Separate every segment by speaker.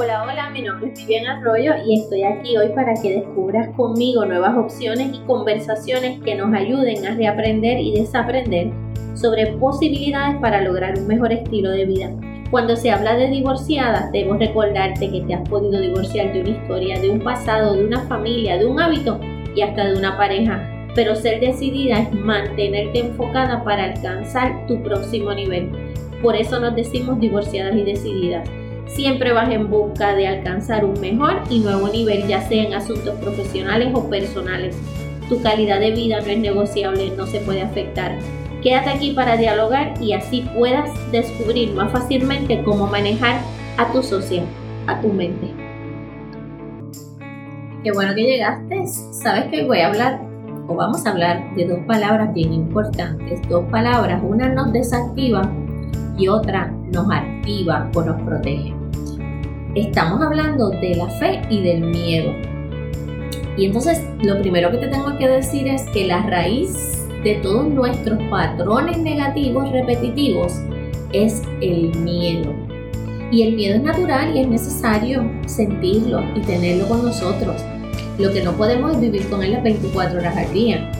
Speaker 1: Hola, hola, mi nombre es Vivian Arroyo y estoy aquí hoy para que descubras conmigo nuevas opciones y conversaciones que nos ayuden a reaprender y desaprender sobre posibilidades para lograr un mejor estilo de vida. Cuando se habla de divorciadas, debo recordarte que te has podido divorciar de una historia, de un pasado, de una familia, de un hábito y hasta de una pareja. Pero ser decidida es mantenerte enfocada para alcanzar tu próximo nivel. Por eso nos decimos divorciadas y decididas. Siempre vas en busca de alcanzar un mejor y nuevo nivel, ya sea en asuntos profesionales o personales. Tu calidad de vida no es negociable, no se puede afectar. Quédate aquí para dialogar y así puedas descubrir más fácilmente cómo manejar a tu socia, a tu mente. Qué bueno que llegaste. Sabes que voy a hablar o vamos a hablar de dos palabras bien importantes. Dos palabras, una nos desactiva y otra nos activa o nos protege estamos hablando de la fe y del miedo. Y entonces lo primero que te tengo que decir es que la raíz de todos nuestros patrones negativos repetitivos es el miedo. Y el miedo es natural y es necesario sentirlo y tenerlo con nosotros. Lo que no podemos es vivir con él las 24 horas al día.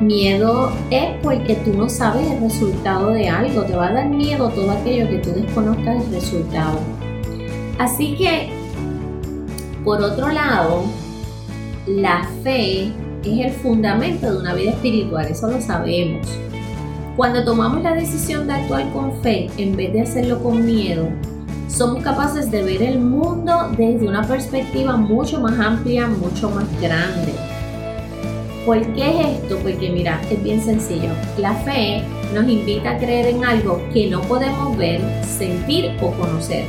Speaker 1: Miedo es porque tú no sabes el resultado de algo. Te va a dar miedo todo aquello que tú desconozcas el resultado. Así que, por otro lado, la fe es el fundamento de una vida espiritual, eso lo sabemos. Cuando tomamos la decisión de actuar con fe en vez de hacerlo con miedo, somos capaces de ver el mundo desde una perspectiva mucho más amplia, mucho más grande. ¿Por qué es esto? Porque mira, es bien sencillo. La fe nos invita a creer en algo que no podemos ver, sentir o conocer.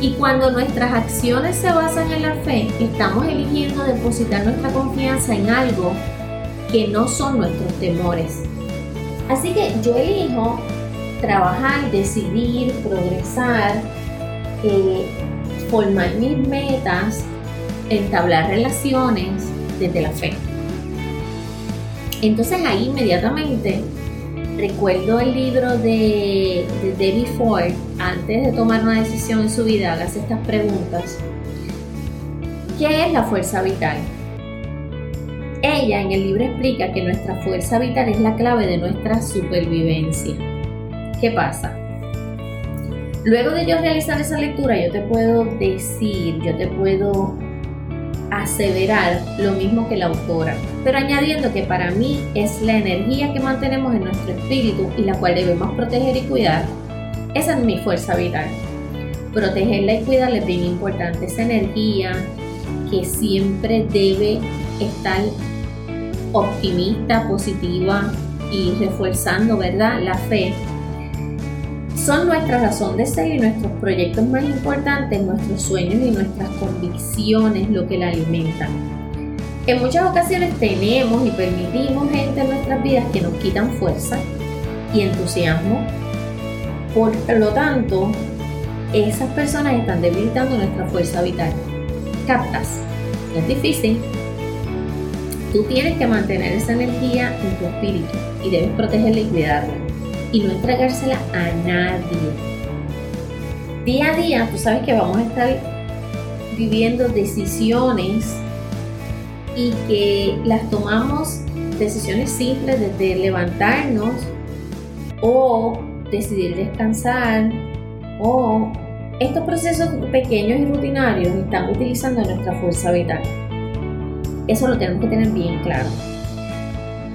Speaker 1: Y cuando nuestras acciones se basan en la fe, estamos eligiendo depositar nuestra confianza en algo que no son nuestros temores. Así que yo elijo trabajar, decidir, progresar, eh, formar mis metas, entablar relaciones desde la fe. Entonces ahí inmediatamente recuerdo el libro de, Debbie Ford, antes de tomar una decisión en su vida, hágase estas preguntas. ¿Qué es la fuerza vital? Ella en el libro explica que nuestra fuerza vital es la clave de nuestra supervivencia. ¿Qué pasa? Luego de yo realizar esa lectura, yo te puedo decir, yo te puedo aseverar lo mismo que la autora, pero añadiendo que para mí es la energía que mantenemos en nuestro espíritu y la cual debemos proteger y cuidar. Esa es mi fuerza vital. Protegerla y cuidarla es bien importante. Esa energía que siempre debe estar optimista, positiva y refuerzando, ¿verdad? La fe son nuestra razón de ser y nuestros proyectos más importantes, nuestros sueños y nuestras convicciones lo que la alimentan. En muchas ocasiones tenemos y permitimos gente en nuestras vidas que nos quitan fuerza y entusiasmo. Por lo tanto, esas personas están debilitando nuestra fuerza vital. ¿Captas? es difícil. Tú tienes que mantener esa energía en tu espíritu y debes protegerla y cuidarla y no entregársela a nadie. Día a día, tú sabes que vamos a estar viviendo decisiones y que las tomamos decisiones simples desde levantarnos o decidir descansar o estos procesos pequeños y rutinarios están utilizando nuestra fuerza vital. Eso lo tenemos que tener bien claro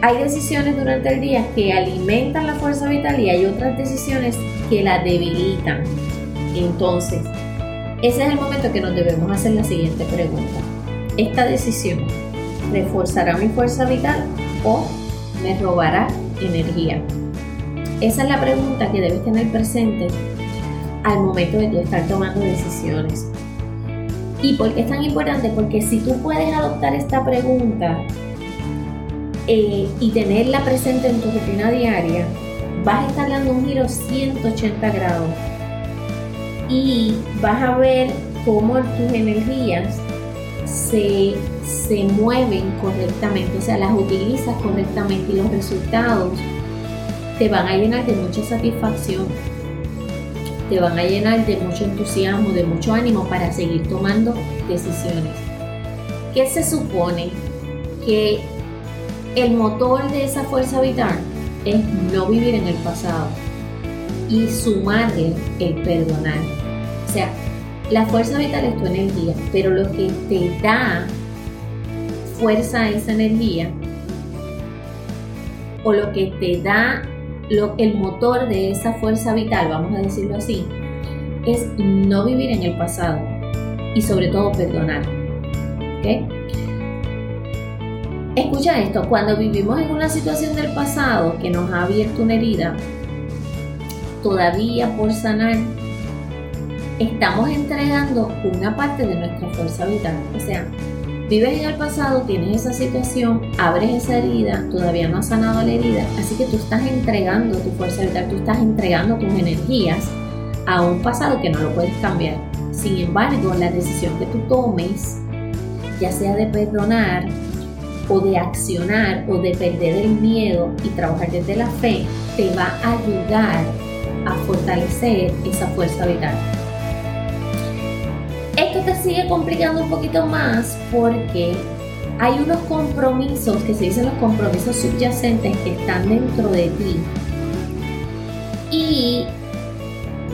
Speaker 1: hay decisiones durante el día que alimentan la fuerza vital y hay otras decisiones que la debilitan. Entonces, ese es el momento que nos debemos hacer la siguiente pregunta. ¿Esta decisión reforzará mi fuerza vital o me robará energía? Esa es la pregunta que debes tener presente al momento de tú estar tomando decisiones. ¿Y por qué es tan importante? Porque si tú puedes adoptar esta pregunta eh, y tenerla presente en tu rutina diaria, vas a estar dando un giro 180 grados y vas a ver cómo tus energías se, se mueven correctamente, o sea, las utilizas correctamente y los resultados te van a llenar de mucha satisfacción. te van a llenar de mucho entusiasmo, de mucho ánimo para seguir tomando decisiones. ¿Qué se supone? Que el motor de esa fuerza vital es no vivir en el pasado y sumarle el perdonar. O sea, la fuerza vital es tu energía, pero lo que te da fuerza a esa energía o lo que te da el motor de esa fuerza vital, vamos a decirlo así, es no vivir en el pasado y sobre todo perdonar. Escucha esto, cuando vivimos en una situación del pasado que nos ha abierto una herida, todavía por sanar, estamos entregando una parte de nuestra fuerza vital. O sea, vives en el pasado, tienes esa situación, abres esa herida, todavía no has sanado la herida, así que tú estás entregando tu fuerza vital, tú estás entregando tus energías a un pasado que no lo puedes cambiar. Sin embargo, la decisión que tú tomes, ya sea de perdonar o de accionar o de perder el miedo y trabajar desde la fe, te va a ayudar a fortalecer esa fuerza vital. Sigue complicando un poquito más porque hay unos compromisos que se dicen los compromisos subyacentes que están dentro de ti. Y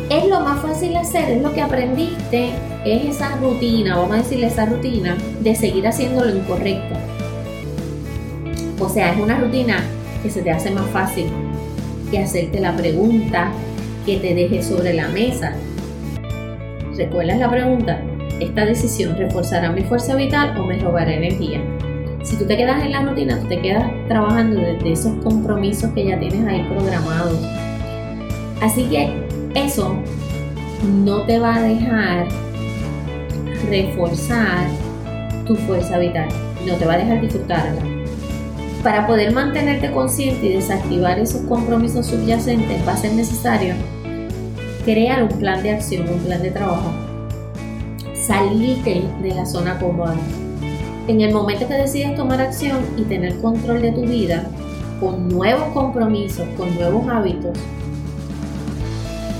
Speaker 1: es lo más fácil hacer, es lo que aprendiste, es esa rutina, vamos a decirle esa rutina de seguir haciendo lo incorrecto. O sea, es una rutina que se te hace más fácil que hacerte la pregunta que te deje sobre la mesa. ¿Recuerdas la pregunta? Esta decisión reforzará mi fuerza vital o me robará energía. Si tú te quedas en la rutina, tú te quedas trabajando desde esos compromisos que ya tienes ahí programados. Así que eso no te va a dejar reforzar tu fuerza vital, no te va a dejar disfrutarla. Para poder mantenerte consciente y desactivar esos compromisos subyacentes va a ser necesario crear un plan de acción, un plan de trabajo salirte de la zona cómoda. En el momento que decides tomar acción y tener control de tu vida, con nuevos compromisos, con nuevos hábitos,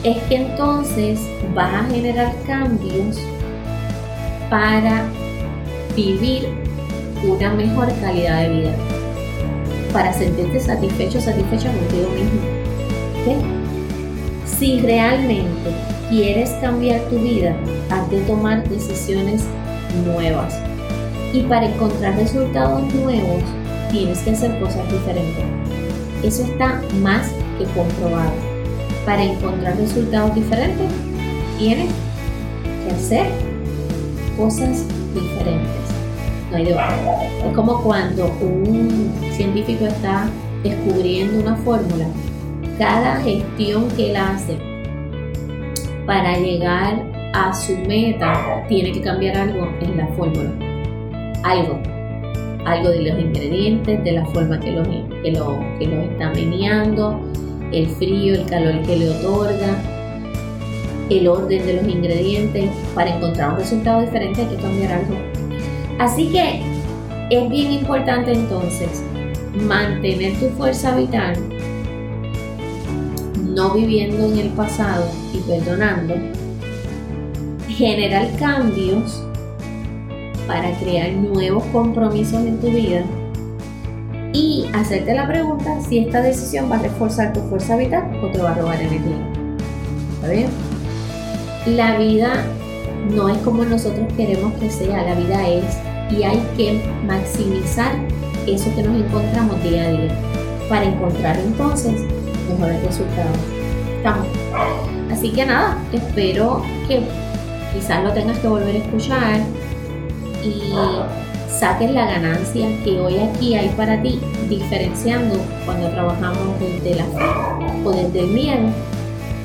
Speaker 1: es que entonces vas a generar cambios para vivir una mejor calidad de vida, para sentirte satisfecho, satisfecho contigo mismo. Si realmente quieres cambiar tu vida, has de tomar decisiones nuevas. Y para encontrar resultados nuevos, tienes que hacer cosas diferentes. Eso está más que comprobado. Para encontrar resultados diferentes, tienes que hacer cosas diferentes. No hay de Es como cuando un científico está descubriendo una fórmula. Cada gestión que él hace para llegar a su meta tiene que cambiar algo en la fórmula. Algo. Algo de los ingredientes, de la forma que los, que lo, que los está meneando, el frío, el calor que le otorga, el orden de los ingredientes. Para encontrar un resultado diferente hay que cambiar algo. Así que es bien importante entonces mantener tu fuerza vital no viviendo en el pasado y perdonando, generar cambios para crear nuevos compromisos en tu vida y hacerte la pregunta si esta decisión va a reforzar tu fuerza vital o te va a robar energía. ¿Está bien? La vida no es como nosotros queremos que sea, la vida es y hay que maximizar eso que nos encontramos día a día para encontrar entonces mejores resultados. Estamos. Así que nada, espero que quizás lo tengas que volver a escuchar y saques la ganancia que hoy aquí hay para ti, diferenciando cuando trabajamos desde la fe o desde el miedo.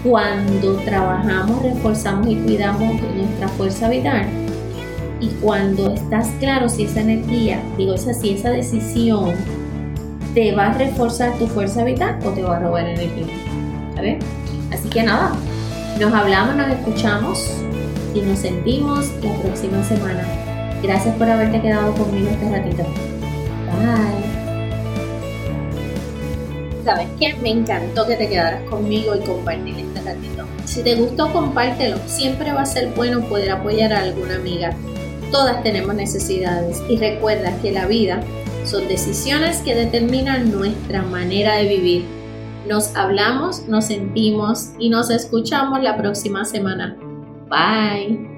Speaker 1: Cuando trabajamos, reforzamos y cuidamos nuestra fuerza vital. Y cuando estás claro si esa energía, digo, esa, si esa decisión te va a reforzar tu fuerza vital o te va a robar energía. ¿Sabes? Así que nada, nos hablamos, nos escuchamos y nos sentimos la próxima semana. Gracias por haberte quedado conmigo este ratito. Bye. ¿Sabes qué? Me encantó que te quedaras conmigo y compartir este ratito. Si te gustó, compártelo. Siempre va a ser bueno poder apoyar a alguna amiga. Todas tenemos necesidades y recuerda que la vida son decisiones que determinan nuestra manera de vivir. Nos hablamos, nos sentimos y nos escuchamos la próxima semana. Bye.